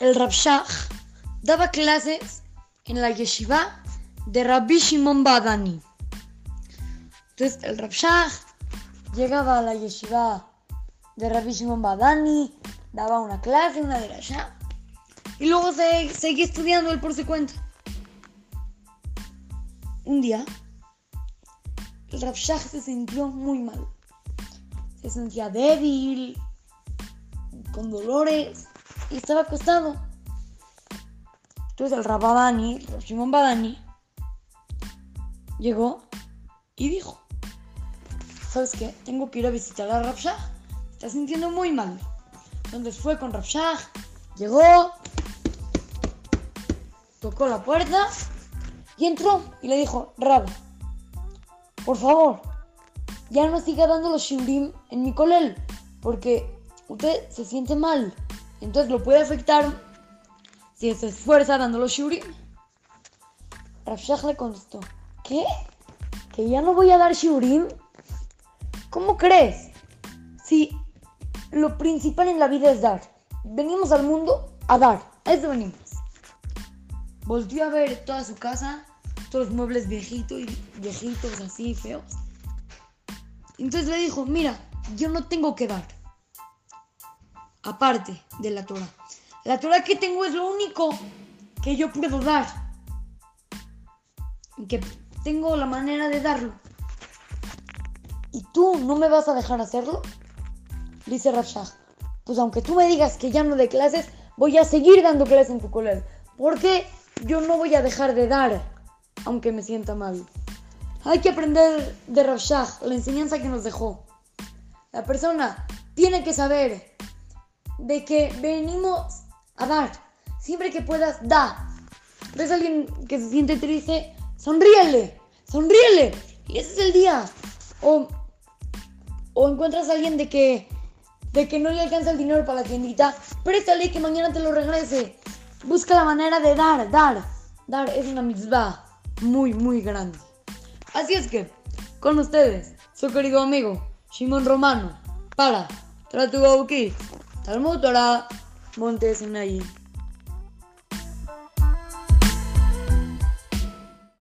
el Rabshah daba clases en la yeshiva de Rabbi Shimon Badani. Entonces el Rabshah llegaba a la yeshiva de Rabbi Shimon Badani, daba una clase, una de allá, y luego se, seguía estudiando él por su cuenta. Un día, el Rabshah se sintió muy mal. Se sentía débil, con dolores, y estaba acostado. Entonces el Rabadani, Shimon Badani, llegó y dijo, ¿sabes qué? Tengo que ir a visitar a Rabshah. Está sintiendo muy mal. Entonces fue con Rabshah, llegó, tocó la puerta y entró y le dijo, Rab, por favor, ya no siga dando los shiurim en mi colel, porque usted se siente mal. Entonces lo puede afectar si se esfuerza dando los shiurim. Rabshah le contestó, ¿qué? ¿Que ya no voy a dar shiurim? ¿Cómo crees? Si lo principal en la vida es dar. Venimos al mundo a dar. A eso venimos. Volvió a ver toda su casa, todos los muebles viejitos y viejitos así feos. Entonces le dijo, mira, yo no tengo que dar. Aparte de la Torah. La Torah que tengo es lo único que yo puedo dar. Y que tengo la manera de darlo. ¿Y tú no me vas a dejar hacerlo? Dice Rashah. Pues aunque tú me digas que ya no de clases, voy a seguir dando clases en tu colegio. Porque yo no voy a dejar de dar, aunque me sienta mal. Hay que aprender de Rashah, la enseñanza que nos dejó. La persona tiene que saber de que venimos a dar. Siempre que puedas, da. ¿Ves alguien que se siente triste? Sonríele, sonríele. Y ese es el día. O, o encuentras a alguien de que, de que no le alcanza el dinero para la tiendita. Préstale que mañana te lo regrese. Busca la manera de dar, dar. Dar es una mitzvah muy, muy grande. Así es que, con ustedes, su querido amigo Shimon Romano, para Tratu Talmud Torah.